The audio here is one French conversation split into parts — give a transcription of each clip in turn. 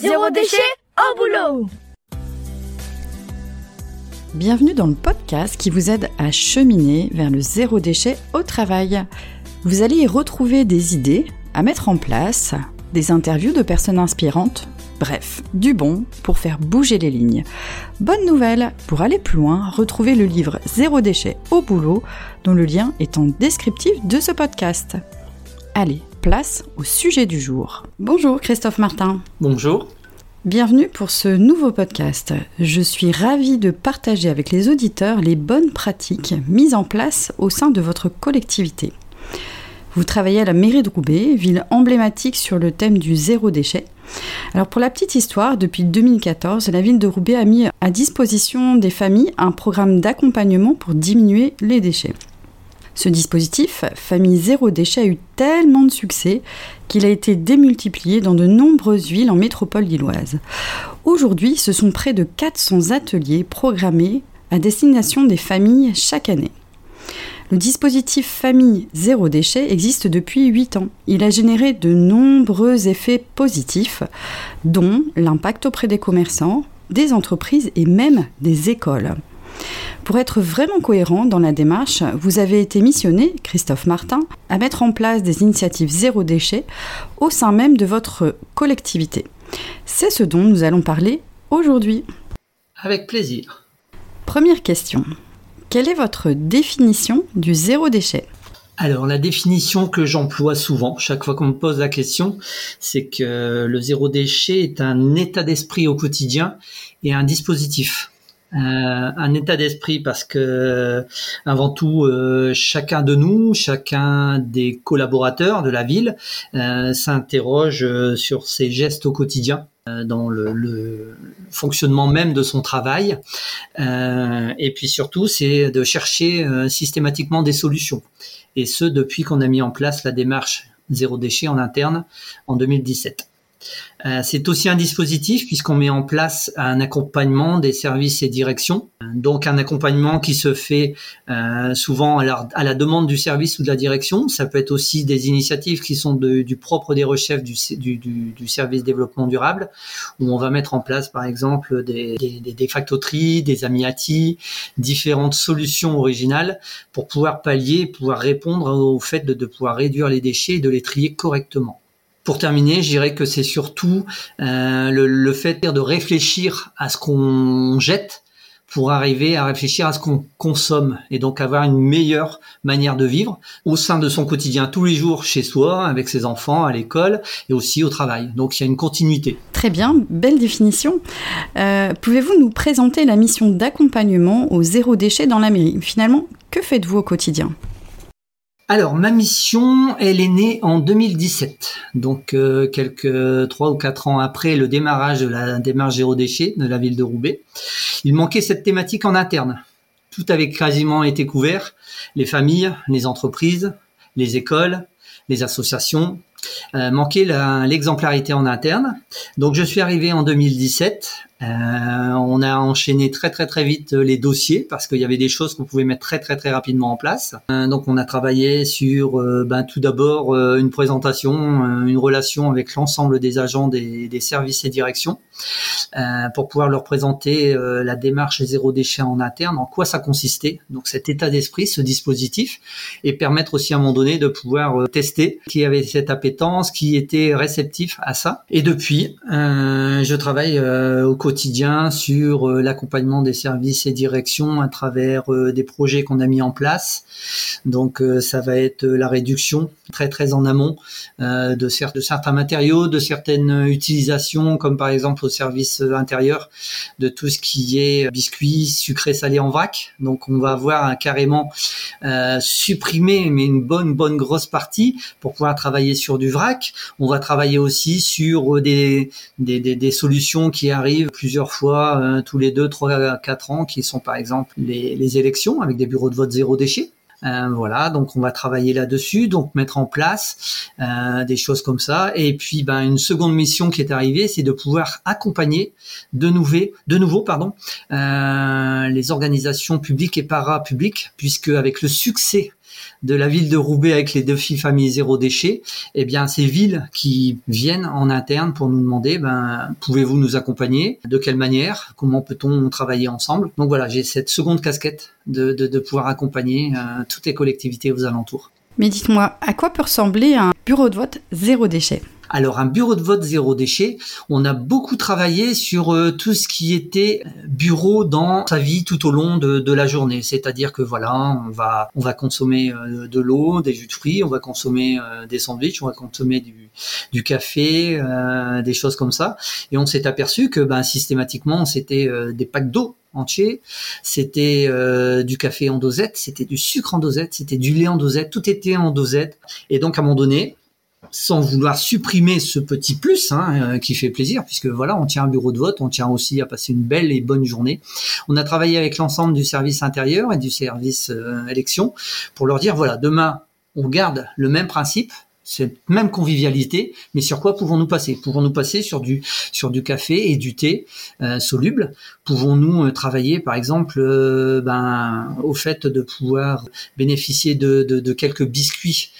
Zéro déchet au boulot Bienvenue dans le podcast qui vous aide à cheminer vers le zéro déchet au travail. Vous allez y retrouver des idées à mettre en place, des interviews de personnes inspirantes, bref, du bon pour faire bouger les lignes. Bonne nouvelle, pour aller plus loin, retrouvez le livre Zéro déchet au boulot dont le lien est en descriptif de ce podcast. Allez, place au sujet du jour. Bonjour Christophe Martin. Bonjour. Bienvenue pour ce nouveau podcast. Je suis ravie de partager avec les auditeurs les bonnes pratiques mises en place au sein de votre collectivité. Vous travaillez à la mairie de Roubaix, ville emblématique sur le thème du zéro déchet. Alors pour la petite histoire, depuis 2014, la ville de Roubaix a mis à disposition des familles un programme d'accompagnement pour diminuer les déchets. Ce dispositif, Famille Zéro Déchet, a eu tellement de succès qu'il a été démultiplié dans de nombreuses villes en métropole lilloise. Aujourd'hui, ce sont près de 400 ateliers programmés à destination des familles chaque année. Le dispositif Famille Zéro Déchet existe depuis 8 ans. Il a généré de nombreux effets positifs, dont l'impact auprès des commerçants, des entreprises et même des écoles. Pour être vraiment cohérent dans la démarche, vous avez été missionné, Christophe Martin, à mettre en place des initiatives zéro déchet au sein même de votre collectivité. C'est ce dont nous allons parler aujourd'hui. Avec plaisir. Première question. Quelle est votre définition du zéro déchet? Alors la définition que j'emploie souvent, chaque fois qu'on me pose la question, c'est que le zéro déchet est un état d'esprit au quotidien et un dispositif. Euh, un état d'esprit parce que avant tout euh, chacun de nous, chacun des collaborateurs de la ville euh, s'interroge sur ses gestes au quotidien dans le, le, fonctionnement même de son travail et puis surtout c'est de chercher systématiquement des solutions et ce depuis qu'on a mis en place la démarche zéro déchet en interne en 2017. Euh, c'est aussi un dispositif puisqu'on met en place un accompagnement des services et directions. Donc un accompagnement qui se fait euh, souvent à la, demande du service ou de la direction. Ça peut être aussi des initiatives qui sont du propre des recherches du, service développement durable, où on va mettre en place par exemple des, des, des factoteries, des amiati, différentes solutions originales pour pouvoir pallier, pouvoir répondre au fait de pouvoir réduire les déchets et de les trier correctement. Pour terminer, je dirais que c'est surtout euh, le, fait de réfléchir à ce qu'on jette pour arriver à réfléchir à ce qu'on consomme et donc avoir une meilleure manière de vivre au sein de son quotidien tous les jours chez soi, avec ses enfants, à l'école et aussi au travail. Donc il y a une continuité. Très bien, belle définition. Euh, pouvez-vous nous présenter la mission d'accompagnement au zéro déchet dans la mairie? Finalement, que faites-vous au quotidien? Alors, ma mission, elle est née en 2017, donc euh, quelques trois ou quatre ans après le démarrage de la démarche zéro déchet de la ville de Roubaix. Il manquait cette thématique en interne. Tout avait quasiment été couvert, les familles, les entreprises, les écoles, les associations, euh, manquait l'exemplarité en interne. Donc je suis arrivé en 2017 euh, on a enchaîné très très très vite les dossiers parce qu'il y avait des choses qu'on pouvait mettre très très très rapidement en place. Euh, donc on a travaillé sur euh, ben, tout d'abord une présentation, une relation avec l'ensemble des agents des, des, services et directions pour pouvoir leur présenter la démarche zéro déchet en interne, en quoi ça consistait, donc cet état d'esprit, ce dispositif, et permettre aussi à un moment donné de pouvoir tester qui avait cette appétence, qui était réceptif à ça. Et depuis, je travaille au quotidien sur euh, l'accompagnement des services et directions à travers euh, des projets qu'on a mis en place. Donc euh, ça va être la réduction très très en amont de, de certains matériaux, de certaines utilisations, comme par exemple au service intérieur, de tout ce qui est biscuits, sucré, salé en vrac. Donc on va avoir carrément euh, supprimer mais une bonne bonne grosse partie pour pouvoir travailler sur du vrac. On va travailler aussi sur des des, des, des solutions qui arrivent plusieurs fois tous les deux, trois, quatre ans, qui sont par exemple les, les élections avec des bureaux de vote zéro déchet. Euh, voilà, donc on va travailler là-dessus, donc mettre en place euh, des choses comme ça. Et puis, ben, une seconde mission qui est arrivée, c'est de pouvoir accompagner de nouveau, de nouveau, pardon, euh, les organisations publiques et parapubliques, puisque avec le succès de la ville de Roubaix avec les défis famille zéro déchet, eh bien ces villes qui viennent en interne pour nous demander, ben pouvez-vous nous accompagner? De quelle manière? Comment peut-on travailler ensemble? Donc voilà, j'ai cette seconde casquette de, de, pouvoir accompagner euh, toutes les collectivités aux alentours. Mais dites-moi, à quoi peut ressembler un bureau de vote zéro déchet? Alors un bureau de vote zéro déchet, on a beaucoup travaillé sur euh, tout ce qui était bureau dans sa vie tout au long de, la journée. C'est-à-dire que voilà, on va on va consommer euh, de l'eau, des jus de fruits, on va consommer euh, des sandwichs, on va consommer du, du café, des choses comme ça. Et on s'est aperçu que ben systématiquement c'était des packs d'eau entiers, c'était du café en dosette, c'était du sucre en dosette, c'était du lait en dosette, tout était en dosette. Et donc à un moment donné, sans vouloir supprimer ce petit plus hein, euh, qui fait plaisir, puisque voilà, on tient un bureau de vote, on tient aussi à passer une belle et bonne journée. On a travaillé avec l'ensemble du service intérieur et du service euh, élection pour leur dire voilà, demain on garde le même principe, cette même convivialité, mais sur quoi pouvons-nous passer? Pouvons-nous passer sur du sur du café et du thé euh, soluble? Pouvons-nous euh, travailler, par exemple, euh, ben, au fait de pouvoir bénéficier de, de, de quelques biscuits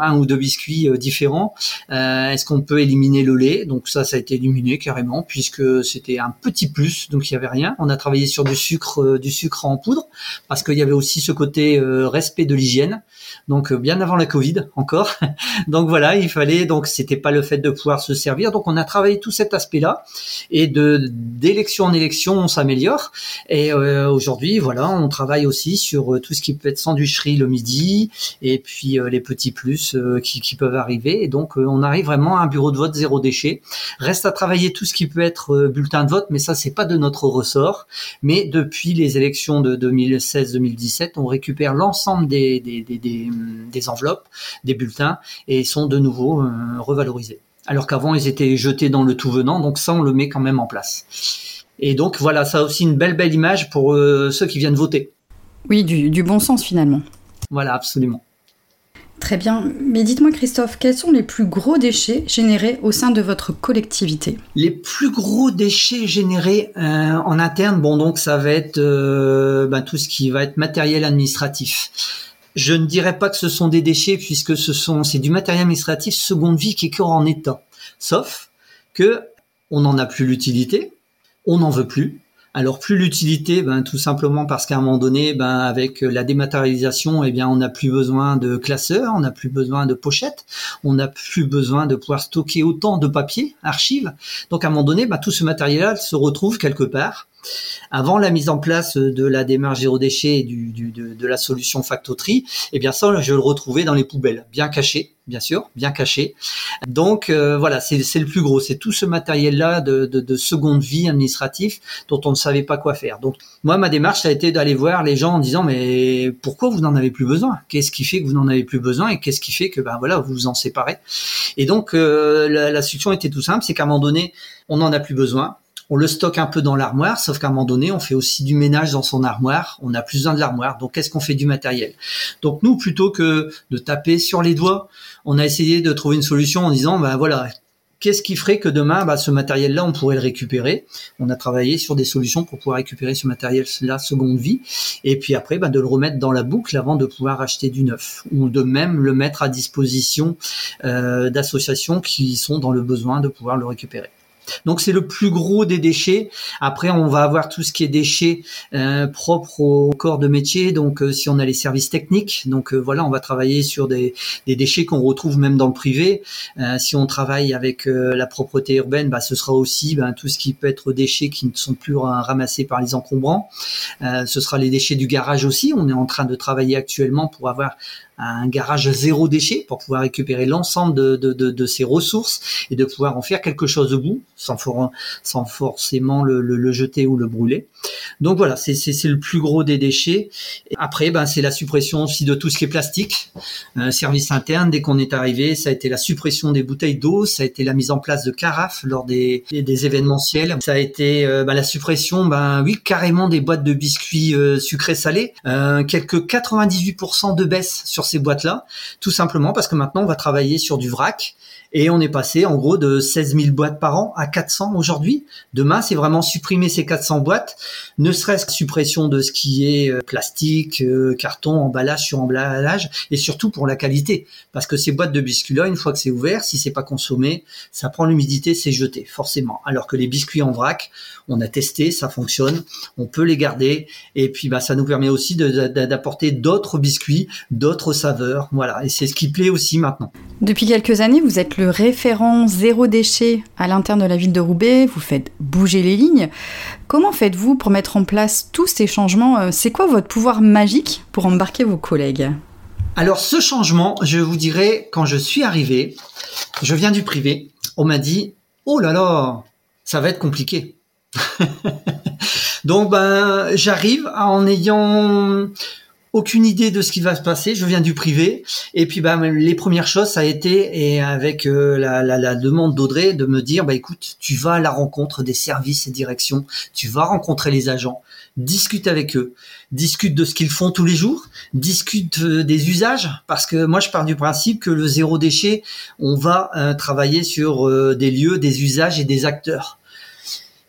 un ou deux biscuits différents. Est-ce qu'on peut éliminer le lait? Donc ça, ça a été éliminé carrément puisque c'était un petit plus, donc il y avait rien. On a travaillé sur du sucre, du sucre en poudre parce qu'il y avait aussi ce côté respect de l'hygiène. Donc bien avant la Covid encore. donc voilà, il fallait donc c'était pas le fait de pouvoir se servir. Donc on a travaillé tout cet aspect-là et de d'élection en élection, on s'améliore. Et euh, aujourd'hui, voilà, on travaille aussi sur euh, tout ce qui peut être sandwicherie le midi et puis euh, les petits plus qui, qui, peuvent arriver. Et donc on arrive vraiment à un bureau de vote zéro déchet. Reste à travailler tout ce qui peut être bulletin de vote, mais ça c'est pas de notre ressort. Mais depuis les élections de 2016-2017, on récupère l'ensemble des, des, des, des, enveloppes, des bulletins et sont de nouveau euh, revalorisés. Alors qu'avant, ils étaient jetés dans le tout venant, donc ça, on le met quand même en place. Et donc voilà, ça a aussi une belle belle image pour euh, ceux qui viennent voter. Oui, du, bon sens finalement. Voilà, absolument. Très bien. Mais dites-moi, Christophe, quels sont les plus gros déchets générés au sein de votre collectivité? Les plus gros déchets générés euh, en interne, bon, donc ça va être ben, tout ce qui va être matériel administratif. Je ne dirais pas que ce sont des déchets puisque ce sont c'est du matériel administratif seconde vie qui est encore en état. Sauf que on n'en a plus l'utilité, on n'en veut plus. Alors plus l'utilité, ben tout simplement parce qu'à un moment donné, ben avec la dématérialisation, eh bien on n'a plus besoin de classeurs, on n'a plus besoin de pochettes, on n'a plus besoin de pouvoir stocker autant de papier, archives. Donc à un moment donné, ben, tout ce matériel-là se retrouve quelque part avant la mise en place de la démarche zéro déchet et du, de, la solution Factotree, eh bien ça, je le retrouvais dans les poubelles, bien caché, bien sûr, bien caché. Donc euh, voilà, c'est le plus gros, c'est tout ce matériel-là de, de, seconde vie administratif dont on ne savait pas quoi faire. Donc moi, ma démarche, ça a été d'aller voir les gens en disant mais pourquoi vous n'en avez plus besoin? Qu'est-ce qui fait que vous n'en avez plus besoin et qu'est-ce qui fait que ben voilà vous vous en séparez? Et donc euh, la, la solution était tout simple, c'est qu'à un moment donné, on n'en a plus besoin on le stocke un peu dans l'armoire, sauf qu'à un moment donné, on fait aussi du ménage dans son armoire. On a plus besoin de l'armoire. Donc, qu'est-ce qu'on fait du matériel? Donc, nous, plutôt que de taper sur les doigts, on a essayé de trouver une solution en disant, ben voilà, qu'est-ce qui ferait que demain, bah, ce matériel-là, on pourrait le récupérer? On a travaillé sur des solutions pour pouvoir récupérer ce matériel-là seconde vie, et puis après, bah, de le remettre dans la boucle avant de pouvoir acheter du neuf, ou de même le mettre à disposition euh, d'associations qui sont dans le besoin de pouvoir le récupérer. Donc c'est le plus gros des déchets. Après, on va avoir tout ce qui est déchets euh, propres au corps de métier. Donc euh, si on a les services techniques, donc euh, voilà, on va travailler sur des, déchets qu'on retrouve même dans le privé. si on travaille avec la propreté urbaine, bah, ce sera aussi ben, tout ce qui peut être déchets qui ne sont plus ramassés par les encombrants. ce sera les déchets du garage aussi. On est en train de travailler actuellement pour avoir un garage zéro déchet pour pouvoir récupérer l'ensemble de, de, de, de, ces ressources et de pouvoir en faire quelque chose de bout sans, for sans forcément le, le, le, jeter ou le brûler. Donc voilà, c'est le plus gros des déchets. après, ben, c'est la suppression aussi de tout ce qui est plastique. Euh, service interne, dès qu'on est arrivé, ça a été la suppression des bouteilles d'eau, ça a été la mise en place de carafes lors des, des événementiels, ça a été euh, ben, la suppression, ben oui, carrément des boîtes de biscuits euh, sucrés salés, quelques 98% de baisse sur ces boîtes-là, tout simplement parce que maintenant on va travailler sur du vrac et on est passé en gros de 16 000 boîtes par an à 400 aujourd'hui. Demain, c'est vraiment supprimer ces 400 boîtes, ne serait-ce que suppression de ce qui est euh, plastique, euh, carton, emballage sur emballage, et surtout pour la qualité. Parce que ces boîtes de biscuits là, une fois que c'est ouvert, si c'est pas consommé, ça prend l'humidité, c'est jeté, forcément. Alors que les biscuits en vrac, on a testé, ça fonctionne, on peut les garder, et puis bah, ça nous permet aussi d'apporter d'autres biscuits, d'autres saveurs, voilà. Et c'est ce qui plaît aussi maintenant. Depuis quelques années, vous êtes le référent zéro déchet à l'interne de la ville de Roubaix, vous faites bouger les lignes. Comment faites-vous pour mettre en place tous ces changements euh, C'est quoi votre pouvoir magique pour embarquer vos collègues? Alors ce changement, je vous dirais, quand je suis arrivé, je viens du privé, on m'a dit, oh là là, ça va être compliqué. Donc ben j'arrive en ayant aucune idée de ce qui va se passer. Je viens du privé. Et puis bah les premières choses ça a été et avec euh, la, demande d'Audrey de me dire bah écoute tu vas à la rencontre des services et directions, tu vas rencontrer les agents, discute avec eux, discute de ce qu'ils font tous les jours, discute euh, des usages. Parce que moi je pars du principe que le zéro déchet on va euh, travailler sur des lieux, des usages et des acteurs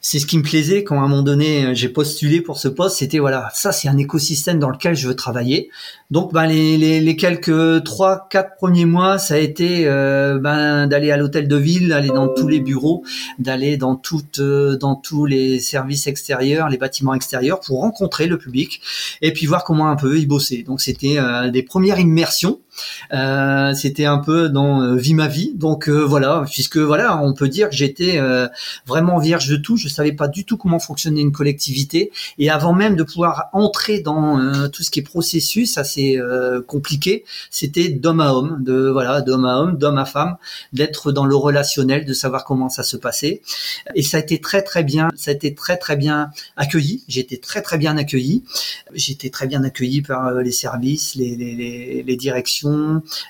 c'est ce qui me plaisait quand à un moment donné euh, j'ai postulé pour ce poste, c'était voilà, ça c'est un écosystème dans lequel je veux travailler. Donc ben les, les, les quelques trois quatre premiers mois, ça a été euh, ben d'aller à l'hôtel de ville, d'aller dans tous les bureaux, d'aller dans toutes euh, dans tous les services extérieurs, les bâtiments extérieurs pour rencontrer le public et puis voir comment un peu y bosser. Donc c'était des premières immersions euh, c'était un peu dans euh, vie ma vie. Donc euh, voilà, puisque voilà, on peut dire que j'étais vraiment vierge de tout. Je savais pas du tout comment fonctionnait une collectivité. Et avant même de pouvoir entrer dans tout ce qui est processus assez compliqué, c'était d'homme à homme, de voilà, d'homme à homme, d'homme à femme, d'être dans le relationnel, de savoir comment ça se passait. Et ça a été très très bien. Ça a été très très bien accueilli. J'étais très très bien accueilli. J'étais très bien accueilli par les services, les, les, les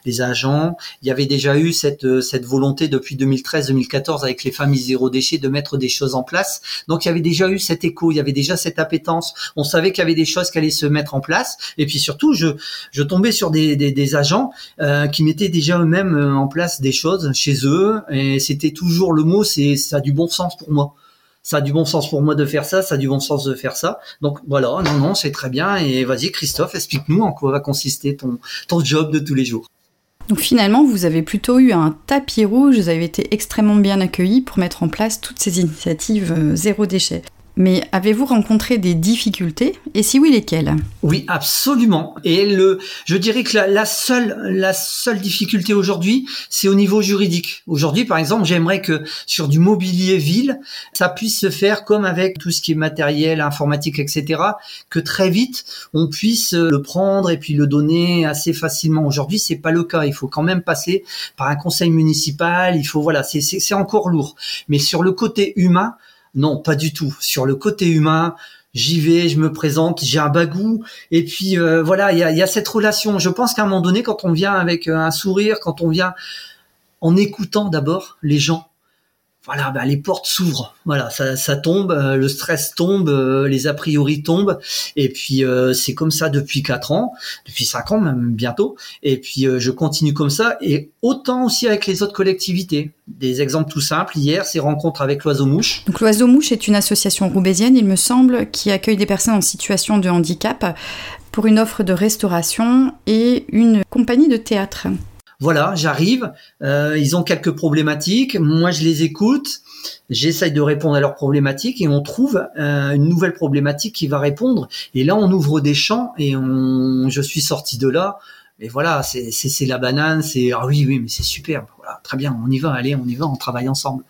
les agents. Il y avait déjà eu cette, euh, cette volonté depuis 2013-2014 avec les familles zéro déchet de mettre des choses en place. Donc il y avait déjà eu cet écho, il y avait déjà cette appétence. On savait qu'il y avait des choses qui allaient se mettre en place. Et puis surtout, je, je tombais sur des, des, agents euh, qui mettaient déjà eux-mêmes euh, en place des choses chez eux. Et c'était toujours le mot, c'est ça a du bon sens pour moi ça a du bon sens pour moi de faire ça, ça a du bon sens de faire ça. Donc voilà, non, non, c'est très bien. Et vas-y, Christophe, explique-nous en quoi va consister ton, job de tous les jours. Donc finalement, vous avez plutôt eu un tapis rouge, vous avez été extrêmement bien accueilli pour mettre en place toutes ces initiatives euh, zéro déchet. Mais avez-vous rencontré des difficultés? Et si oui, lesquelles? Oui, absolument. Et le, je dirais que la, seule, la seule difficulté aujourd'hui, c'est au niveau juridique. Aujourd'hui, par exemple, j'aimerais que sur du mobilier ville, ça puisse se faire comme avec tout ce qui est matériel, informatique, etc. Que très vite, on puisse le prendre et puis le donner assez facilement. Aujourd'hui, c'est pas le cas. Il faut quand même passer par un conseil municipal. Il faut, voilà, c'est encore lourd. Mais sur le côté humain, non, pas du tout. Sur le côté humain, j'y vais, je me présente, j'ai un bagou, et puis euh, voilà, il y a, cette relation. Je pense qu'à un moment donné, quand on vient avec euh, un sourire, quand on vient en écoutant d'abord les gens, voilà, bah, les portes s'ouvrent. Voilà, ça, tombe, euh, le stress tombe, euh, les a priori tombent. Et puis euh, c'est comme ça depuis quatre ans, depuis cinq ans même bientôt. Et puis je continue comme ça. Et autant aussi avec les autres collectivités. Des exemples tout simples. Hier, c'est rencontre avec l'Oiseau Mouche. Donc l'Oiseau Mouche est une association roubaisienne, il me semble, qui accueille des personnes en situation de handicap pour une offre de restauration et une compagnie de théâtre voilà, j'arrive, euh, ils ont quelques problématiques, moi je les écoute, j'essaye de répondre à leurs problématiques et on trouve euh, une nouvelle problématique qui va répondre. Et là, on ouvre des champs et on, je suis sorti de là. Et voilà, c'est la banane, c'est ah oui oui mais c'est superbe, voilà très bien, on y va, allez on y va, on travaille ensemble.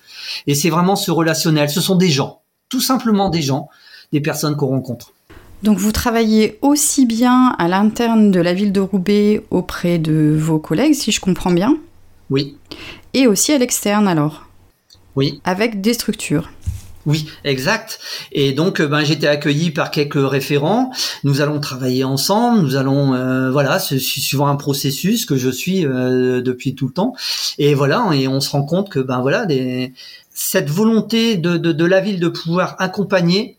Et c'est vraiment ce relationnel, ce sont des gens, tout simplement des gens, des personnes qu'on rencontre. Donc vous travaillez aussi bien à l'interne de la ville de Roubaix auprès de vos collègues, si je comprends bien Oui. Et aussi à l'externe alors Oui. Avec des structures Oui, exact. Et donc, ben, j'étais accueilli par quelques référents. Nous allons travailler ensemble. Nous allons, euh, voilà, suivant un processus que je suis euh, depuis tout le temps. Et voilà, et on se rend compte que, ben voilà, des, cette volonté de, la ville de pouvoir accompagner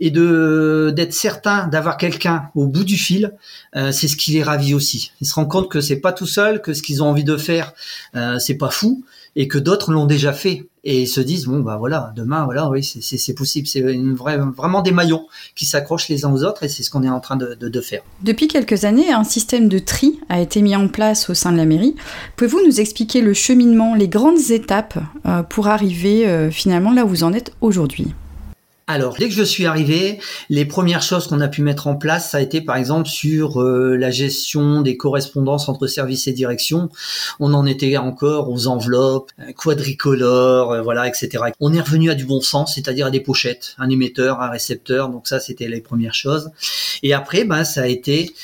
et d'être certain d'avoir quelqu'un au bout du fil, euh, c'est ce qui les ravit aussi. Ils se rendent compte que c'est pas tout seul, que ce qu'ils ont envie de faire, euh, c'est pas fou, et que d'autres l'ont déjà fait et se disent bon bah voilà demain voilà oui c'est possible c'est vraiment des maillons qui s'accrochent les uns aux autres et c'est ce qu'on est en train de, de, faire. Depuis quelques années un système de tri a été mis en place au sein de la mairie. Pouvez-vous nous expliquer le cheminement, les grandes étapes euh, pour arriver euh, finalement là où vous en êtes aujourd'hui? Alors, dès que je suis arrivé, les premières choses qu'on a pu mettre en place, ça a été par exemple sur euh, la gestion des correspondances entre services et direction. On en était encore aux enveloppes euh, quadricolores, euh, voilà, etc. On est revenu à du bon sens, c'est-à-dire à des pochettes, un émetteur, un récepteur. Donc ça, c'était les premières choses. Et après, ben, ça a été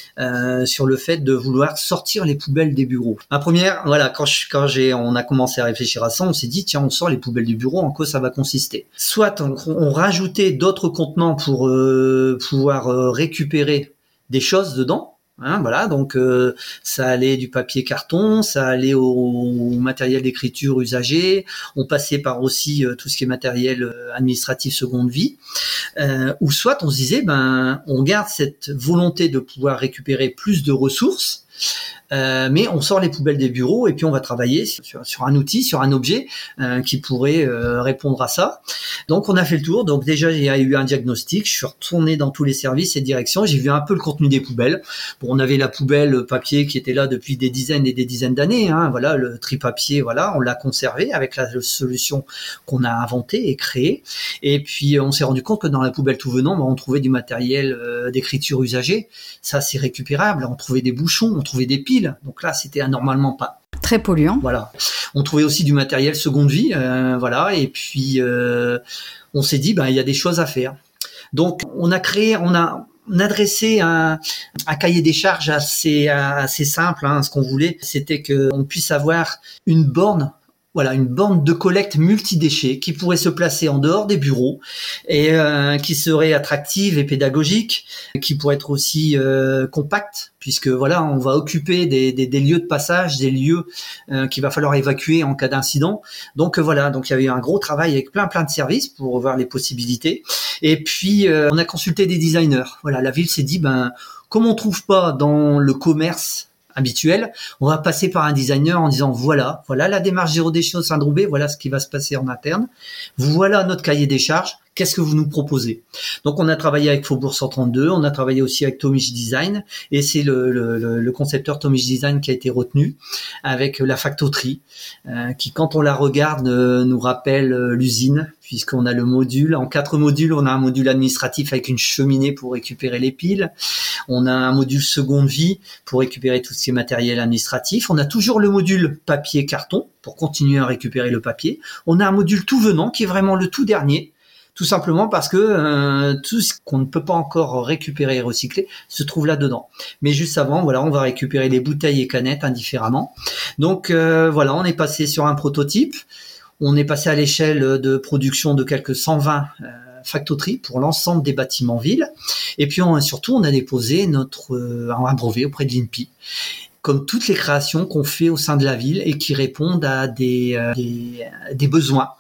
sur le fait de vouloir sortir les poubelles des bureaux. Ma première, voilà, quand je, quand j'ai, on a commencé à réfléchir à ça, on s'est dit tiens, on sort les poubelles du bureau. En quoi ça va consister? Soit on rajoute d'autres contenants pour euh, pouvoir euh, récupérer des choses dedans. Hein, voilà, donc euh, ça allait du papier carton, ça allait au, matériel d'écriture usagé, on passait par aussi tout ce qui est matériel administratif seconde vie, ou soit on se disait ben on garde cette volonté de pouvoir récupérer plus de ressources euh, mais on sort les poubelles des bureaux et puis on va travailler sur, un outil, sur un objet euh, qui pourrait euh, répondre à ça. Donc on a fait le tour. Donc déjà il y a eu un diagnostic. Je suis retourné dans tous les services et directions. J'ai vu un peu le contenu des poubelles. Bon, on avait la poubelle papier qui était là depuis des dizaines et des dizaines d'années. Hein. Voilà le tri papier. Voilà, on l'a conservé avec la solution qu'on a inventée et créée. Et puis on s'est rendu compte que dans la poubelle tout venant, bah, on trouvait du matériel d'écriture usagé. Ça c'est récupérable. On trouvait des bouchons, on trouvait des piles donc là, c'était anormalement pas. Très polluant. Voilà. On trouvait aussi du matériel seconde vie, euh, voilà. Et puis euh, on s'est dit, ben il y a des choses à faire. Donc on a créé, on a adressé un, cahier des charges assez assez simple. Hein, ce qu'on voulait, c'était qu'on puisse avoir une borne voilà une bande de collecte multi-déchets qui pourrait se placer en dehors des bureaux et euh, qui serait attractive et pédagogique, qui pourrait être aussi euh, compacte puisque voilà on va occuper des, des, lieux de passage, des lieux euh, qu'il va falloir évacuer en cas d'incident. Donc voilà donc il y avait un gros travail avec plein plein de services pour voir les possibilités. Et puis on a consulté des designers. Voilà la ville s'est dit ben comme on trouve pas dans le commerce habituel, on va passer par un designer en disant voilà, voilà la démarche zéro déchet au Saint-Droubet, voilà ce qui va se passer en interne, voilà notre cahier des charges, qu'est-ce que vous nous proposez? Donc on a travaillé avec Faubourg 132, on a travaillé aussi avec Tomish Design, et c'est le, le, le, concepteur Tomish Design qui a été retenu avec la factoterie, euh, qui quand on la regarde euh, nous rappelle euh, l'usine, puisqu'on a le module. En quatre modules, on a un module administratif avec une cheminée pour récupérer les piles. On a un module seconde vie pour récupérer tous ces matériels administratifs. On a toujours le module papier-carton pour continuer à récupérer le papier. On a un module tout venant qui est vraiment le tout dernier tout simplement parce que euh, tout ce qu'on ne peut pas encore récupérer et recycler se trouve là-dedans. Mais juste avant, voilà, on va récupérer les bouteilles et canettes indifféremment. Donc euh, voilà, on est passé sur un prototype. On est passé à l'échelle de production de quelques 120 euh, factoteries pour l'ensemble des bâtiments villes. Et puis surtout, on a déposé notre un brevet auprès de l'INPI comme toutes les créations qu'on fait au sein de la ville et qui répondent à des, des, des besoins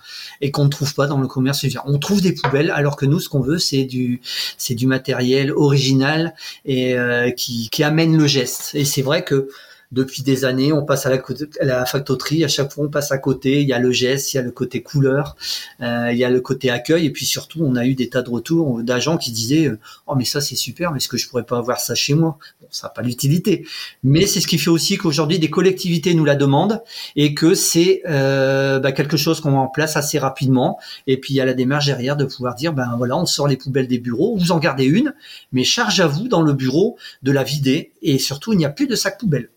et qu'on ne trouve pas dans le commerce. On trouve des poubelles alors que nous, ce qu'on veut, c'est du, c'est du matériel original et euh, qui, qui amène le geste. Et c'est vrai que depuis des années, on passe à la, la factoterie, à chaque fois on passe à côté, il y a le geste, il y a le côté couleur, euh, il y a le côté accueil, et puis surtout on a eu des tas de retours d'agents qui disaient euh, oh mais ça c'est super, mais est-ce que je pourrais pas avoir ça chez moi? Bon, ça n'a pas d'utilité, mais c'est ce qui fait aussi qu'aujourd'hui des collectivités nous la demandent et que c'est euh, bah, quelque chose qu'on met en place assez rapidement, et puis il y a la démarche derrière de pouvoir dire ben voilà on sort les poubelles des bureaux, vous en gardez une, mais charge à vous dans le bureau de la vider, et surtout il n'y a plus de sac poubelle.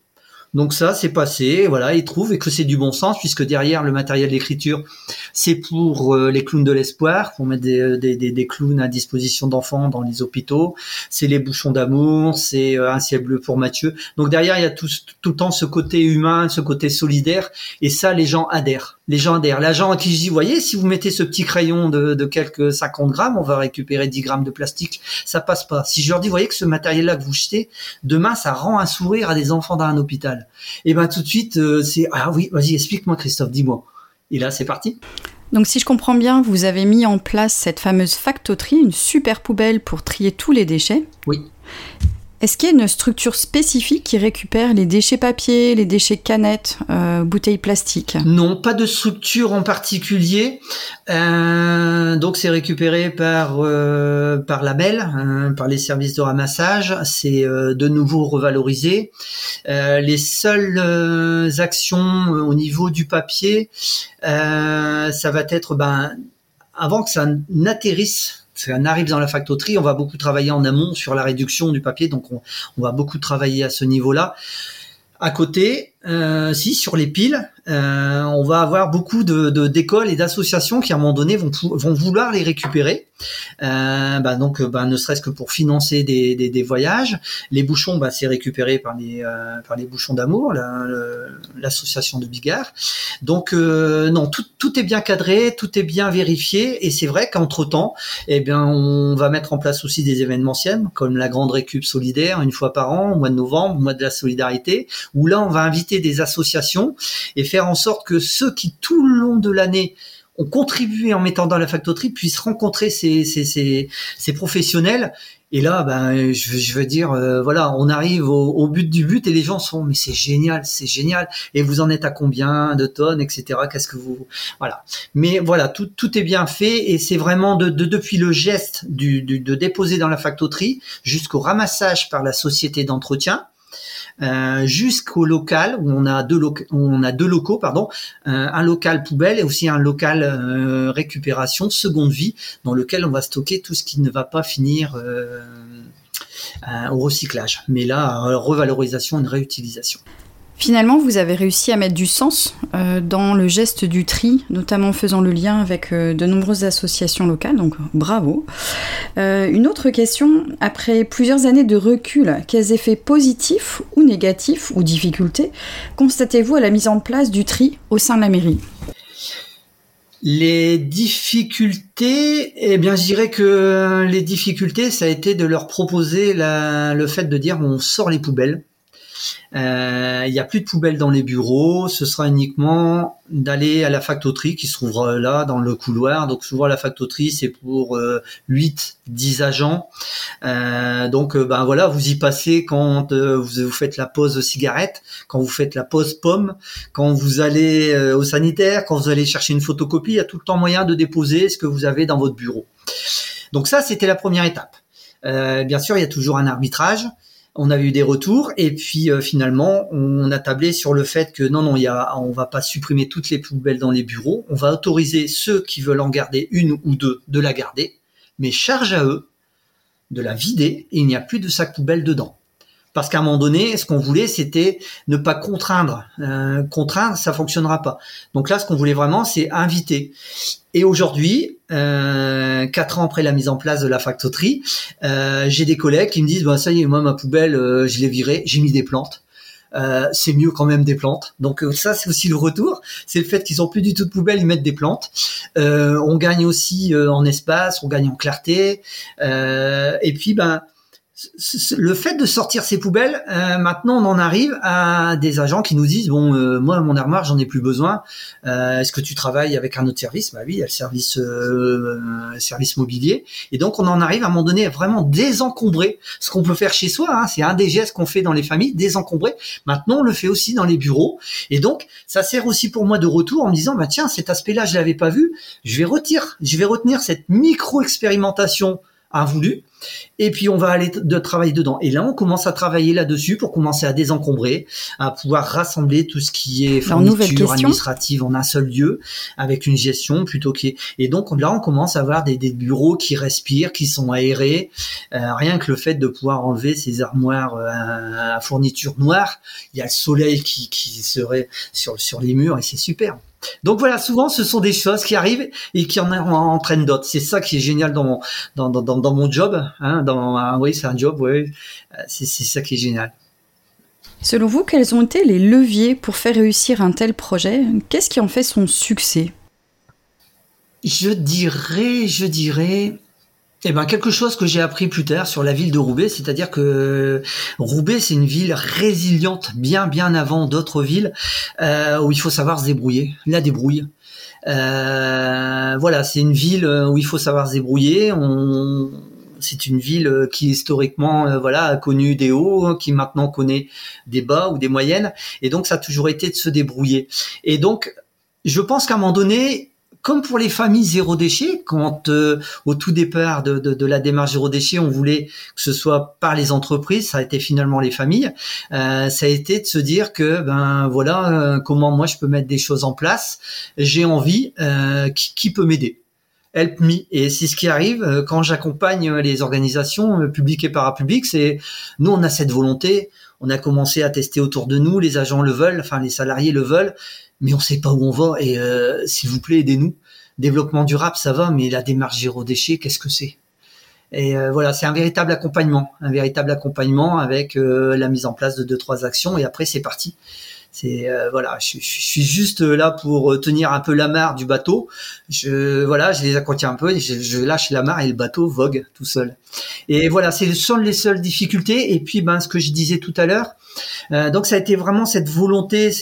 Donc ça, c'est passé, voilà, ils trouvent et que c'est du bon sens puisque derrière le matériel d'écriture, c'est pour euh, les clowns de l'espoir, pour mettre euh, des, clowns à disposition d'enfants dans les hôpitaux. C'est les bouchons d'amour, c'est euh, un ciel bleu pour Mathieu. Donc derrière, il y a tout le temps ce côté humain, ce côté solidaire, et ça, les gens adhèrent. Légendaire. L'agent à qui je dis, voyez, si vous mettez ce petit crayon de, de, quelques 50 grammes, on va récupérer 10 grammes de plastique. Ça passe pas. Si je leur dis, voyez que ce matériel-là que vous jetez, demain, ça rend un sourire à des enfants dans un hôpital. Et ben tout de suite, euh, c'est, ah oui, vas-y, explique-moi Christophe, dis-moi. Et là, c'est parti. Donc si je comprends bien, vous avez mis en place cette fameuse factoterie, une super poubelle pour trier tous les déchets. Oui. Est-ce qu'il y a une structure spécifique qui récupère les déchets papier, les déchets canettes, euh, bouteilles plastiques? Non, pas de structure en particulier. Euh, donc c'est récupéré par euh, par hein, par les services de ramassage. C'est euh, de nouveau revalorisé. Les seules actions au niveau du papier, ça va être ben avant que ça n'atterrisse on arrive dans la factoterie, on va beaucoup travailler en amont sur la réduction du papier, donc on, on va beaucoup travailler à ce niveau-là. À côté, euh, si sur les piles, euh, on va avoir beaucoup de d'écoles et d'associations qui à un moment donné vont vont vouloir les récupérer. Euh, bah donc, bah, ne serait-ce que pour financer des, des, des voyages. Les bouchons, bah, c'est récupéré par les euh, par les bouchons d'amour, l'association de Bigard. Donc euh, non, tout, tout est bien cadré, tout est bien vérifié, et c'est vrai qu'entre temps, eh bien, on va mettre en place aussi des événementiels comme la grande récup solidaire une fois par an, au mois de novembre, au mois de la solidarité, où là on va inviter des associations et faire en sorte que ceux qui tout le long de l'année ont contribué en mettant dans la factoterie puissent rencontrer ces, ces, professionnels. Et là, ben, je, veux dire, euh, voilà, on arrive au, but du but et les gens sont, mais c'est génial, c'est génial. Et vous en êtes à combien de tonnes, etc. Qu'est-ce que vous, voilà. Mais voilà, tout, tout est bien fait et c'est vraiment de, depuis le geste du, de déposer dans la factoterie jusqu'au ramassage par la société d'entretien euh, jusqu'au local où on a deux, locaux, pardon, euh, un local poubelle et aussi un local euh, récupération seconde vie dans lequel on va stocker tout ce qui ne va pas finir au recyclage, mais là revalorisation et réutilisation. Finalement, vous avez réussi à mettre du sens euh, dans le geste du tri, notamment en faisant le lien avec euh, de nombreuses associations locales, donc bravo. Euh, une autre question, après plusieurs années de recul, quels effets positifs ou négatifs ou difficultés constatez-vous à la mise en place du tri au sein de la mairie? Les difficultés, eh bien, je dirais que les difficultés, ça a été de leur proposer le fait de dire on sort les poubelles il n'y a plus de poubelles dans les bureaux. Ce sera uniquement d'aller à la factoterie qui se trouvera là dans le couloir. Donc souvent la factoterie c'est pour 8 euh, 10 agents. Euh, donc ben voilà, vous y passez quand vous, faites la pause cigarette, quand vous faites la pause pomme, quand vous allez au sanitaire, quand vous allez chercher une photocopie, il y a tout le temps moyen de déposer ce que vous avez dans votre bureau. Donc ça c'était la première étape. bien sûr, il y a toujours un arbitrage on a eu des retours et puis euh, finalement on a tablé sur le fait que non non il y a on va pas supprimer toutes les poubelles dans les bureaux, on va autoriser ceux qui veulent en garder une ou deux de la garder, mais charge à eux de la vider et il n'y a plus de sac poubelle dedans. Parce qu'à un moment donné, ce qu'on voulait, c'était ne pas contraindre. Euh, contraindre, ça fonctionnera pas. Donc là, ce qu'on voulait vraiment, c'est inviter. Et aujourd'hui, euh, quatre ans après la mise en place de la factoterie, euh, j'ai des collègues qui me disent bah, ça y est, moi ma poubelle, euh, je l'ai virée, j'ai mis des plantes. Euh, c'est mieux quand même des plantes. Donc ça, c'est aussi le retour. C'est le fait qu'ils ont plus du tout de poubelle, ils mettent des plantes. on gagne aussi en espace, on gagne en clarté. et puis, ben, le fait de sortir ces poubelles, euh, maintenant on en arrive à des agents qui nous disent bon euh, moi mon armoire j'en ai plus besoin. Euh, est-ce que tu travailles avec un autre service? Bah oui, il y a le service service mobilier. Et donc on en arrive à un moment donné à vraiment désencombrer ce qu'on peut faire chez soi. Hein, c'est un des gestes qu'on fait dans les familles, désencombrer. Maintenant on le fait aussi dans les bureaux. Et donc ça sert aussi pour moi de retour en me disant bah tiens cet aspect-là je l'avais pas vu. Je vais retirer, je vais retenir cette micro expérimentation voulu. Et puis on va aller de travailler dedans. Et là, on commence à travailler là-dessus pour commencer à désencombrer, à pouvoir rassembler tout ce qui est fourniture administrative en un seul lieu, avec une gestion plutôt que. Et donc là, on commence à avoir des, bureaux qui respirent, qui sont aérés. Euh, rien que le fait de pouvoir enlever ces armoires euh, à, fourniture noire, il y a le soleil qui, qui serait sur, sur les murs et c'est super. Donc voilà, souvent ce sont des choses qui arrivent et qui en entraînent d'autres. C'est ça qui est génial dans mon, dans, dans, dans, mon job. Hein, dans, oui, c'est un job, oui. Euh, c'est ça qui est génial. Selon vous, quels ont été les leviers pour faire réussir un tel projet? Qu'est-ce qui en fait son succès? Je dirais, je dirais, eh ben quelque chose que j'ai appris plus tard sur la ville de Roubaix, c'est-à-dire que Roubaix c'est une ville résiliente, bien bien avant d'autres villes euh, où il faut savoir se débrouiller, la débrouille. Euh, voilà, c'est une ville où il faut savoir se débrouiller. C'est une ville euh, qui historiquement euh, voilà a connu des hauts, qui maintenant connaît des bas ou des moyennes, et donc ça a toujours été de se débrouiller. Et donc je pense qu'à un moment donné, comme pour les familles zéro déchet, quand euh, au tout départ de, la démarche zéro déchet, on voulait que ce soit par les entreprises, ça a été finalement les familles. ça a été de se dire que ben voilà comment moi je peux mettre des choses en place. J'ai envie, qui peut m'aider? Help Me. Et c'est ce qui arrive euh, quand j'accompagne euh, les organisations euh, publiques et parapubliques. C'est nous, on a cette volonté. On a commencé à tester autour de nous. Les agents le veulent, enfin les salariés le veulent, mais on sait pas où on va. Et s'il vous plaît, aidez-nous. Développement durable, ça va, mais la démarche zéro déchet, qu'est-ce que c'est? Et voilà, c'est un véritable accompagnement, un véritable accompagnement avec la mise en place de deux trois actions et après c'est parti. C'est euh, voilà, je, suis juste là pour euh, tenir un peu la marre du bateau. Je voilà, je les accompagne un peu, je, je, lâche la marre et le bateau vogue tout seul. Et voilà, c'est sont les seules difficultés. Et puis ben ce que je disais tout à l'heure, euh, donc ça a été vraiment cette volonté,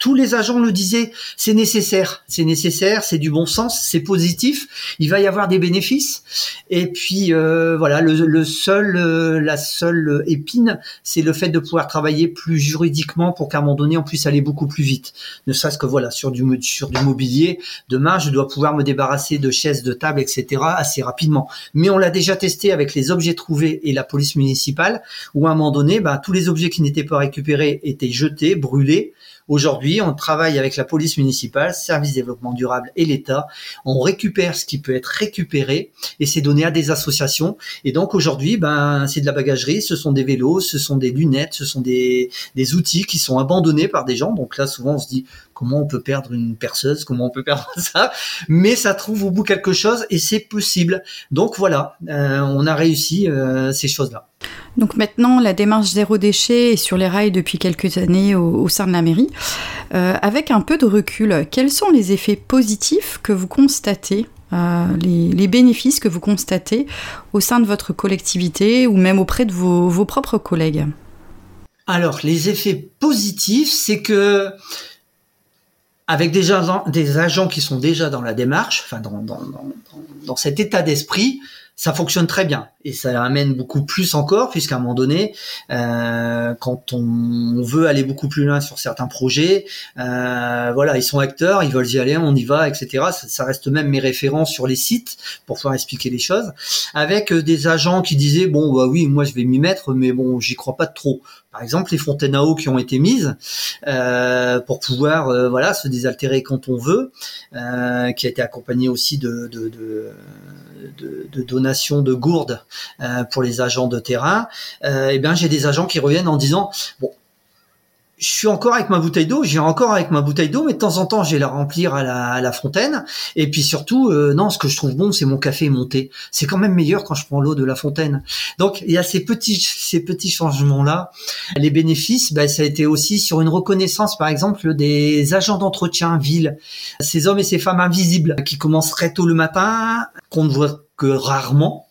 tous les agents le disaient, c'est nécessaire, c'est nécessaire, c'est du bon sens, c'est positif, il va y avoir des bénéfices. Et puis euh, voilà, le, seul, euh, la seule épine, c'est le fait de pouvoir travailler plus juridiquement pour qu'à un moment donné, on puisse aller beaucoup plus vite. Ne serait-ce que voilà, sur du sur du mobilier, demain, je dois pouvoir me débarrasser de chaises, de tables, etc. assez rapidement. Mais on l'a déjà testé avec les objets trouvés et la police municipale, où à un moment donné, bah, tous les objets qui n'étaient pas récupérés étaient jetés, brûlés. Aujourd'hui, on travaille avec la police municipale, service développement durable et l'État. On récupère ce qui peut être récupéré et c'est donné à des associations. Et donc aujourd'hui, ben c'est de la bagagerie, ce sont des vélos, ce sont des lunettes, ce sont des, des outils qui sont abandonnés par des gens. Donc là, souvent, on se dit comment on peut perdre une perceuse, comment on peut perdre ça, mais ça trouve au bout quelque chose et c'est possible. Donc voilà, euh, on a réussi euh, ces choses-là. Donc maintenant, la démarche zéro déchet est sur les rails depuis quelques années au, sein de la mairie. Euh, avec un peu de recul, quels sont les effets positifs que vous constatez euh, les, bénéfices que vous constatez au sein de votre collectivité ou même auprès de vos, propres collègues? Alors, les effets positifs, c'est que avec des agents, des agents qui sont déjà dans la démarche, enfin dans cet état d'esprit, ça fonctionne très bien. Et ça amène beaucoup plus encore puisqu'à un moment donné euh, quand on veut aller beaucoup plus loin sur certains projets euh, voilà ils sont acteurs ils veulent y aller on y va etc ça, reste même mes références sur les sites pour pouvoir expliquer les choses. Avec euh, des agents qui disaient bon bah oui moi je vais m'y mettre mais bon j'y crois pas trop par exemple les fontaines à eau qui ont été mises euh, pour pouvoir euh, voilà se désaltérer quand on veut euh, qui a été accompagné aussi de, donations de gourdes pour les agents de terrain, euh, eh bien j'ai des agents qui reviennent en disant bon je suis encore avec ma bouteille d'eau, j'ai encore avec ma bouteille d'eau, mais de temps en temps, j'ai la remplir à la, fontaine. Et puis surtout, euh, non, ce que je trouve bon, c'est mon café et mon thé. C'est quand même meilleur quand je prends l'eau de la fontaine. Donc, il y a ces petits, ces petits changements-là. Les bénéfices, ben, ça a été aussi sur une reconnaissance, par exemple, des agents d'entretien ville, ces hommes et ces femmes invisibles qui commencent très tôt le matin, qu'on ne voit rarement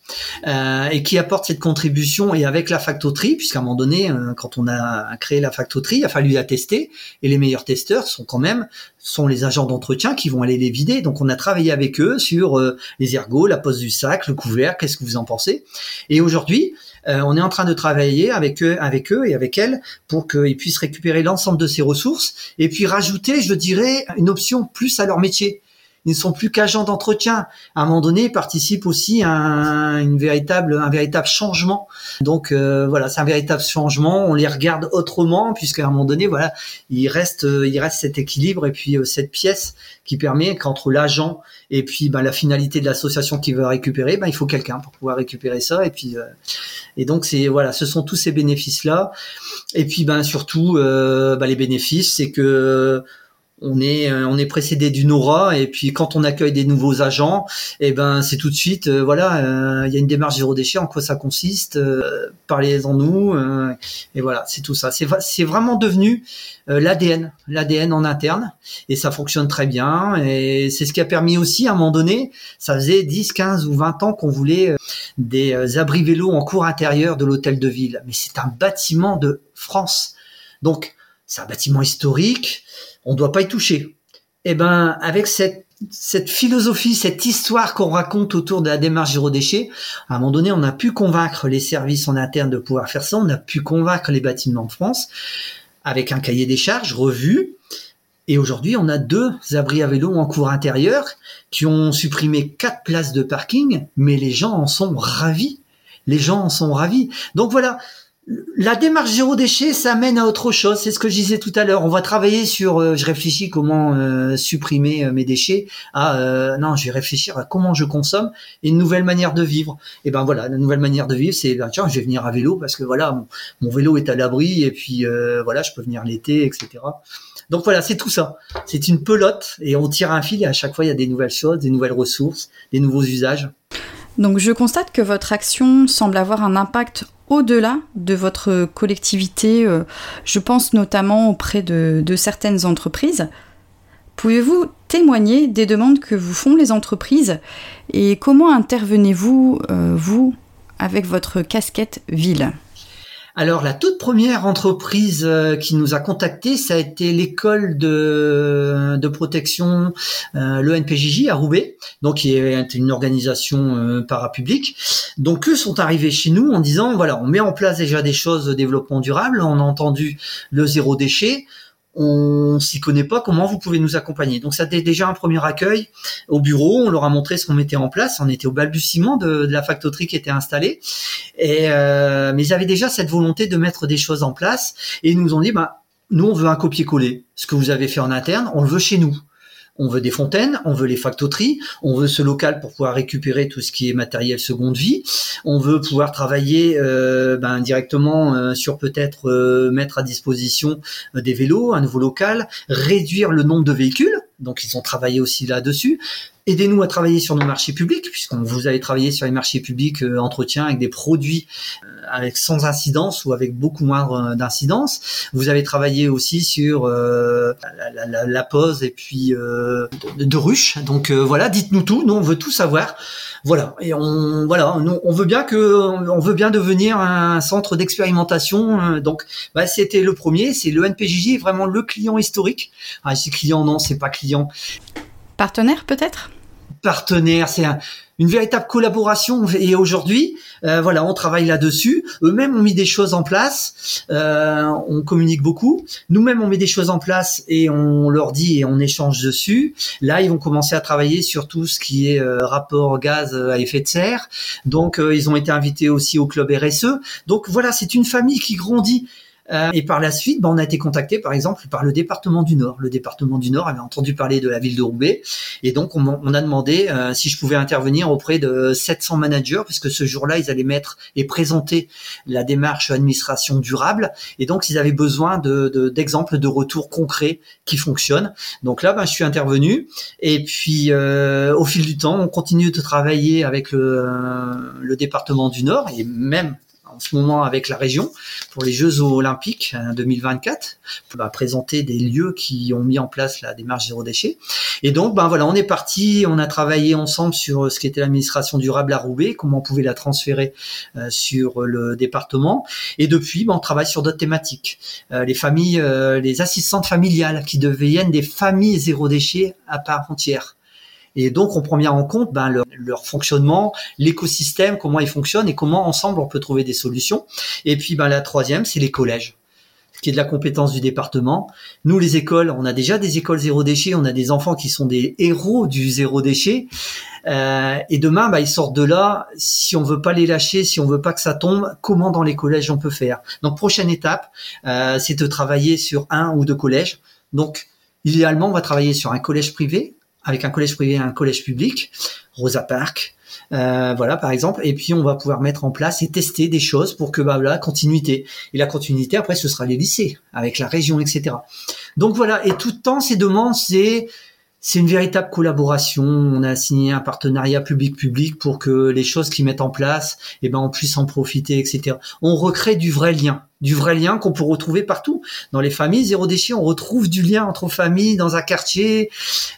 euh, et qui apporte cette contribution et avec la factoterie puisqu'à un moment donné euh, quand on a créé la factoterie il a fallu la tester et les meilleurs testeurs sont quand même sont les agents d'entretien qui vont aller les vider. Donc on a travaillé avec eux sur euh, les ergots la pose du sac le couvert qu'est-ce que vous en pensez? Et aujourd'hui on est en train de travailler avec eux, avec eux et avec elles pour qu'ils puissent récupérer l'ensemble de ces ressources et puis rajouter, je dirais, une option plus à leur métier ils ne sont plus qu'agents d'entretien. À un moment donné, ils participent aussi à un, une véritable, un véritable changement. Donc euh, voilà, c'est un véritable changement. On les regarde autrement puisqu'à un moment donné, voilà, il reste, il reste cet équilibre et puis euh, cette pièce qui permet qu'entre l'agent et puis ben, la finalité de l'association qui veut récupérer, ben, il faut quelqu'un pour pouvoir récupérer ça. Et puis euh, et donc c'est voilà, ce sont tous ces bénéfices là. Et puis ben surtout, ben, les bénéfices, c'est que on est on est précédé d'une aura et puis quand on accueille des nouveaux agents et eh ben c'est tout de suite voilà il y a une démarche zéro déchet en quoi ça consiste parlez-en nous et voilà c'est tout ça. C'est c'est vraiment devenu l'ADN l'ADN en interne et ça fonctionne très bien et c'est ce qui a permis aussi à un moment donné ça faisait 10 15 ou 20 ans qu'on voulait des abris vélos en cours intérieur de l'hôtel de ville. Mais c'est un bâtiment de France. Donc c'est un bâtiment historique, on ne doit pas y toucher. Eh ben, avec cette, cette philosophie, cette histoire qu'on raconte autour de la démarche zéro déchet, à un moment donné, on a pu convaincre les services en interne de pouvoir faire ça, on a pu convaincre les bâtiments de France avec un cahier des charges revu. Et aujourd'hui, on a deux abris à vélo en cours intérieur qui ont supprimé quatre places de parking, mais les gens en sont ravis. Les gens en sont ravis. Donc voilà, la démarche zéro déchet, ça mène à autre chose. C'est ce que je disais tout à l'heure. On va travailler sur, euh, je réfléchis comment euh, supprimer euh, mes déchets. Ah non, je vais réfléchir à comment je consomme et une nouvelle manière de vivre. Et ben voilà, la nouvelle manière de vivre, c'est bah, tiens, je vais venir à vélo parce que voilà, mon, vélo est à l'abri et puis voilà, je peux venir l'été, etc. Donc voilà, c'est tout ça. C'est une pelote et on tire un fil et à chaque fois il y a des nouvelles choses, des nouvelles ressources, des nouveaux usages. Donc je constate que votre action semble avoir un impact au-delà de votre collectivité, euh, je pense notamment auprès de, certaines entreprises. Pouvez-vous témoigner des demandes que vous font les entreprises et comment intervenez-vous, euh, vous, avec votre casquette ville? Alors la toute première entreprise euh, qui nous a contactés, ça a été l'école de, de protection, euh, à Roubaix, donc qui est une organisation euh, parapublique. Donc eux sont arrivés chez nous en disant voilà, on met en place déjà des choses de développement durable, on a entendu le zéro déchet, on s'y connaît pas, comment vous pouvez nous accompagner? Donc ça a déjà un premier accueil au bureau, on leur a montré ce qu'on mettait en place, on était au balbutiement de, la factoterie qui était installée, euh, mais ils avaient déjà cette volonté de mettre des choses en place, et ils nous ont dit, bah, nous on veut un copier-coller, ce que vous avez fait en interne, on le veut chez nous on veut des fontaines, on veut les factoteries, on veut ce local pour pouvoir récupérer tout ce qui est matériel seconde vie, on veut pouvoir travailler euh, ben, directement euh, sur peut-être euh, mettre à disposition des vélos, un nouveau local, réduire le nombre de véhicules, donc ils ont travaillé aussi là-dessus, Aidez-nous à travailler sur nos marchés publics, puisqu'on vous avez travaillé sur les marchés publics euh, entretien avec des produits euh, avec sans incidence ou avec beaucoup moins d'incidence. Vous avez travaillé aussi sur euh, la, pose et puis de, de, ruches. Donc voilà, dites-nous tout. Nous on veut tout savoir. Voilà et on voilà, on veut bien que on veut bien devenir un centre d'expérimentation. Donc bah, c'était le premier, c'est le NPJJ, vraiment le client historique. Ah, si client non, c'est pas client. Partenaire peut-être? Partenaire, c'est une véritable collaboration. Et aujourd'hui, euh, voilà, on travaille là-dessus. Eux-mêmes ont mis des choses en place. Euh, on communique beaucoup. Nous-mêmes, on met des choses en place et on leur dit et on échange dessus. Là, ils vont commencer à travailler sur tout ce qui est euh, rapport gaz à effet de serre. Donc, ils ont été invités aussi au club RSE. Donc voilà, c'est une famille qui grandit. Euh, et par la suite, bah, on a été contacté par exemple par le département du Nord. Le département du Nord avait entendu parler de la ville de Roubaix et donc on, a demandé euh, si je pouvais intervenir auprès de 700 managers puisque ce jour-là ils allaient mettre et présenter la démarche administration durable et donc ils avaient besoin d'exemples de, de retours concrets qui fonctionnent. Donc là, ben, je suis intervenu et puis euh, au fil du temps, on continue de travailler avec le, le département du Nord et même en ce moment avec la région pour les Jeux Olympiques 2024 on va présenter des lieux qui ont mis en place la démarche zéro déchet. Et donc, ben voilà, on est parti, on a travaillé ensemble sur ce qui était l'administration durable à Roubaix, comment on pouvait la transférer euh, sur le département. Et depuis, ben, on travaille sur d'autres thématiques. Euh, les familles, euh, les assistantes familiales qui deviennent des familles zéro déchet à part entière. Et donc, on prend bien en compte ben, leur, fonctionnement, l'écosystème, comment ils fonctionnent et comment ensemble on peut trouver des solutions. Et puis, ben, la troisième, c'est les collèges qui est de la compétence du département. Nous, les écoles, on a déjà des écoles zéro déchet, on a des enfants qui sont des héros du zéro déchet. Euh, et demain, bah, ils sortent de là. Si on veut pas les lâcher, si on veut pas que ça tombe, comment dans les collèges on peut faire? Donc, prochaine étape, euh, c'est de travailler sur un ou deux collèges. Donc, idéalement, on va travailler sur un collège privé, avec un collège privé et un collège public, Rosa Park, euh, voilà par exemple, et puis on va pouvoir mettre en place et tester des choses pour que bah voilà continuité. Et la continuité après ce sera les lycées avec la région, etc. Donc voilà, et tout le temps ces demandes c'est c'est une véritable collaboration. On a signé un partenariat public-public pour que les choses qu'ils mettent en place, eh ben, on puisse en profiter, etc. On recrée du vrai lien du vrai lien qu'on peut retrouver partout. Dans les familles zéro déchet, on retrouve du lien entre familles, dans un quartier,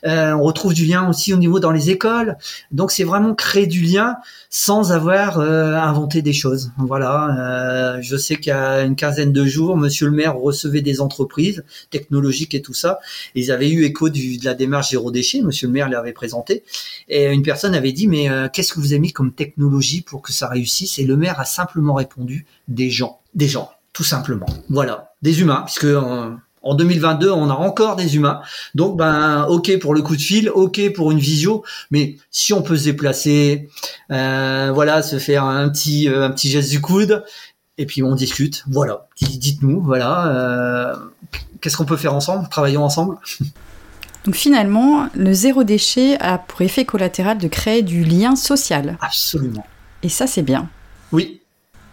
euh, on retrouve du lien aussi au niveau dans les écoles. Donc c'est vraiment créer du lien sans avoir euh, inventé des choses. Voilà, euh, je sais qu'il y a une quinzaine de jours, Monsieur le maire recevait des entreprises technologiques et tout ça. ils avaient eu écho du, de la démarche zéro déchet. Monsieur le maire l'avait présenté et une personne avait dit mais qu'est-ce que vous avez mis comme technologie pour que ça réussisse? Et le maire a simplement répondu des gens, des gens tout simplement. Voilà, des humains, puisque en, en 2022, on a encore des humains. Donc, ben, ok pour le coup de fil, ok pour une visio, mais si on peut se déplacer, euh, voilà, se faire un petit, euh, un petit geste du coude, et puis on discute. Voilà, dites-nous, voilà, euh, qu'est-ce qu'on peut faire ensemble Travaillons ensemble. Donc finalement, le zéro déchet a pour effet collatéral de créer du lien social. Absolument. Et ça, c'est bien. Oui,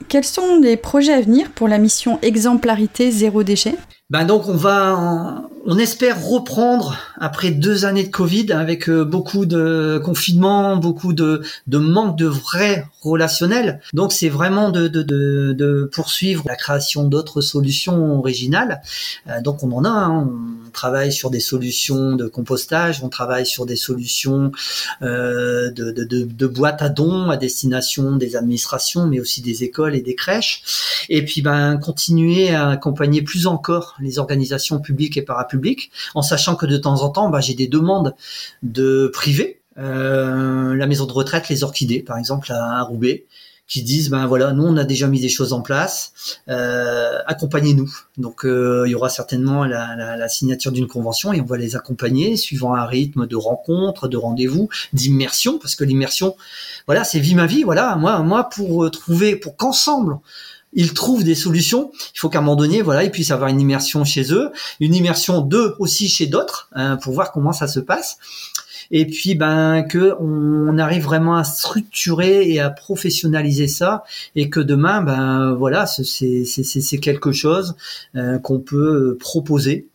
quels sont les projets à venir pour la mission exemplarité zéro déchet? Ben donc on va, on espère reprendre après deux années de Covid avec euh, beaucoup de confinement, beaucoup de, de manque de vrais relationnels. Donc c'est vraiment de, de, de, de, poursuivre la création d'autres solutions originales. Euh, donc on en a, hein. Travaille sur des solutions de compostage, on travaille sur des solutions euh, de, de, boîtes à dons à destination des administrations, mais aussi des écoles et des crèches. Et puis ben continuer à accompagner plus encore les organisations publiques et parapubliques, en sachant que de temps en temps, bah, j'ai des demandes de privés, euh, la maison de retraite, les orchidées, par exemple, à, Roubaix, qui disent ben voilà nous on a déjà mis des choses en place euh, accompagnez-nous donc euh, il y aura certainement la, la, la signature d'une convention et on va les accompagner suivant un rythme de rencontre de rendez-vous d'immersion parce que l'immersion voilà c'est vie ma vie voilà moi moi pour trouver pour qu'ensemble ils trouvent des solutions. Il faut qu'à un moment donné, voilà, ils puissent avoir une immersion chez eux, une immersion d'eux aussi chez d'autres, hein, pour voir comment ça se passe. Et puis, ben, que on arrive vraiment à structurer et à professionnaliser ça, et que demain, ben, voilà, c'est quelque chose euh, qu'on peut proposer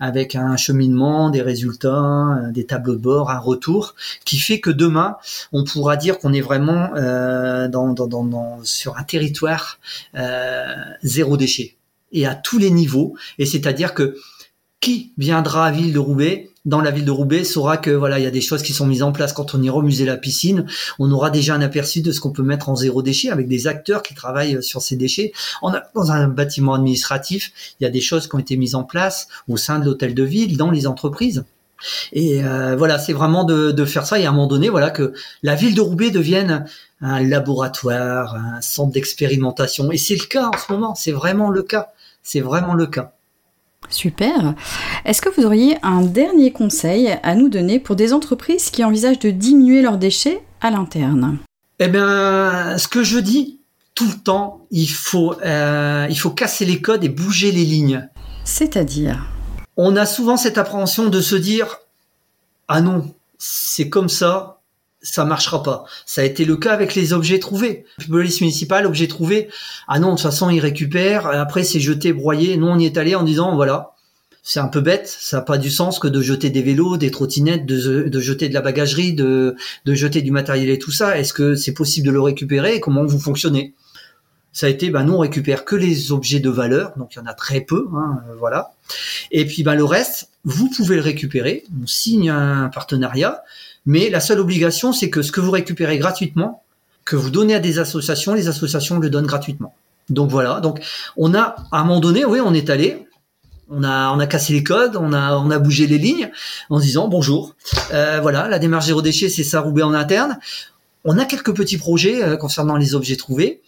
avec un cheminement, des résultats, euh, des tableaux de bord, un retour, qui fait que demain, on pourra dire qu'on est vraiment euh, dans, dans, dans, sur un territoire zéro déchet et à tous les niveaux. Et c'est-à-dire que qui viendra à Ville de Roubaix dans la ville de Roubaix saura que voilà, il y a des choses qui sont mises en place quand on ira au musée la piscine. On aura déjà un aperçu de ce qu'on peut mettre en zéro déchet avec des acteurs qui travaillent sur ces déchets. Dans un bâtiment administratif, il y a des choses qui ont été mises en place au sein de l'hôtel de ville, dans les entreprises. Et euh, voilà, c'est vraiment de, de, faire ça et à un moment donné, voilà que la ville de Roubaix devienne un laboratoire, un centre d'expérimentation. Et c'est le cas en ce moment, c'est vraiment le cas. C'est vraiment le cas. Super. Est-ce que vous auriez un dernier conseil à nous donner pour des entreprises qui envisagent de diminuer leurs déchets à l'interne? Eh bien, ce que je dis tout le temps, il faut, euh, il faut casser les codes et bouger les lignes. C'est-à-dire? On a souvent cette appréhension de se dire Ah non, c'est comme ça, ça marchera pas. Ça a été le cas avec les objets trouvés. Police municipale, objets trouvés. Ah non, de toute façon, ils récupèrent. Après, c'est jeté, broyé. Nous, on y est allé en disant, voilà, c'est un peu bête. Ça n'a pas du sens que de jeter des vélos, des trottinettes, de, jeter de la bagagerie, de, jeter du matériel et tout ça. Est-ce que c'est possible de le récupérer? Et comment vous fonctionnez? Ça a été, bah, nous on récupère que les objets de valeur, donc il y en a très peu, hein, voilà. Et puis bah, le reste, vous pouvez le récupérer. On signe un partenariat mais la seule obligation, c'est que ce que vous récupérez gratuitement, que vous donnez à des associations, les associations le donnent gratuitement. Donc voilà. Donc on a à un moment donné, oui, on est allé, on a on a cassé les codes, on a on a bougé les lignes en disant bonjour. Euh, voilà, la démarche zéro déchet, c'est ça Roubaix en interne. On a quelques petits projets euh, concernant les objets trouvés.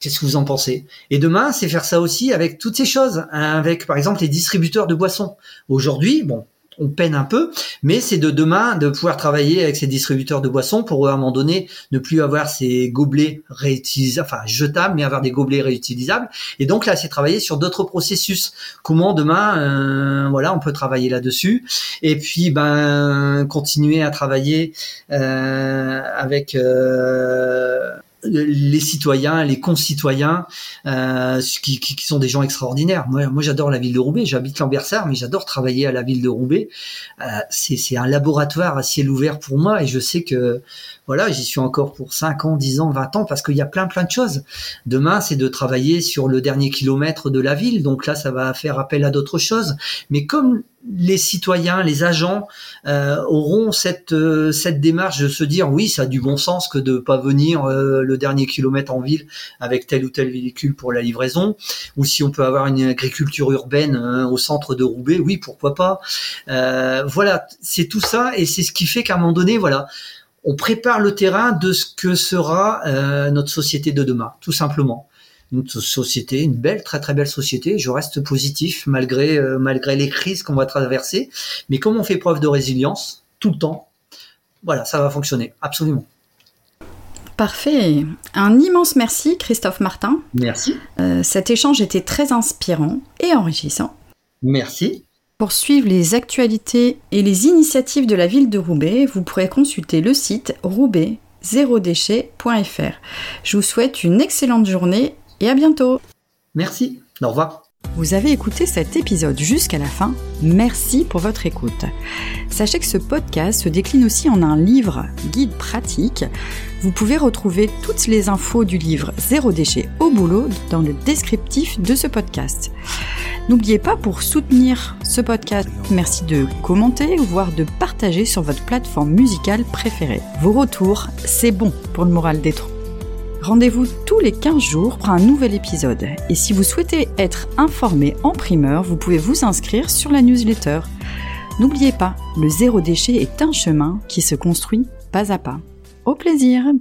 Qu'est-ce que vous en pensez? Et demain, c'est faire ça aussi avec toutes ces choses, hein, avec par exemple les distributeurs de boissons. Aujourd'hui, bon, on peine un peu, mais c'est de demain de pouvoir travailler avec ces distributeurs de boissons pour à un moment donné ne plus avoir ces gobelets réutilisables, enfin jetables, mais avoir des gobelets réutilisables. Et donc là, c'est travailler sur d'autres processus. Comment demain, euh, voilà, on peut travailler là-dessus. Et puis, ben, continuer à travailler euh, avec euh, les citoyens, les concitoyens, euh, qui, sont des gens extraordinaires. Moi, moi j'adore la ville de Roubaix. J'habite Lambersart, mais j'adore travailler à la ville de Roubaix. Euh, c'est un laboratoire à ciel ouvert pour moi, et je sais que voilà, j'y suis encore pour 5 ans, 10 ans, 20 ans, parce qu'il y a plein plein de choses. Demain, c'est de travailler sur le dernier kilomètre de la ville, donc là, ça va faire appel à d'autres choses. Mais comme les citoyens, les agents euh, auront cette euh, cette démarche de se dire oui, ça a du bon sens que de pas venir euh, le dernier kilomètre en ville avec tel ou tel véhicule pour la livraison, ou si on peut avoir une agriculture urbaine hein, au centre de Roubaix, oui, pourquoi pas. voilà, c'est tout ça et c'est ce qui fait qu'à un moment donné, voilà, on prépare le terrain de ce que sera notre société de demain, tout simplement une société, une belle, très très belle société. Je reste positif malgré euh, malgré les crises qu'on va traverser. Mais comme on fait preuve de résilience tout le temps, voilà, ça va fonctionner absolument. Parfait. Un immense merci, Christophe Martin. Merci. Euh, cet échange était très inspirant et enrichissant. Merci. Pour suivre les actualités et les initiatives de la ville de Roubaix, vous pourrez consulter le site roubaix-zérodéchet.fr. Je vous souhaite une excellente journée et à bientôt. Merci, au revoir. Vous avez écouté cet épisode jusqu'à la fin, merci pour votre écoute. Sachez que ce podcast se décline aussi en un livre guide pratique. Vous pouvez retrouver toutes les infos du livre Zéro déchet au boulot dans le descriptif de ce podcast. N'oubliez pas pour soutenir ce podcast, merci de commenter, voire de partager sur votre plateforme musicale préférée. Vos retours, c'est bon pour le moral des troupes. Rendez-vous tous les 15 jours pour un nouvel épisode. Et si vous souhaitez être informé en primeur, vous pouvez vous inscrire sur la newsletter. N'oubliez pas, le zéro déchet est un chemin qui se construit pas à pas. Au plaisir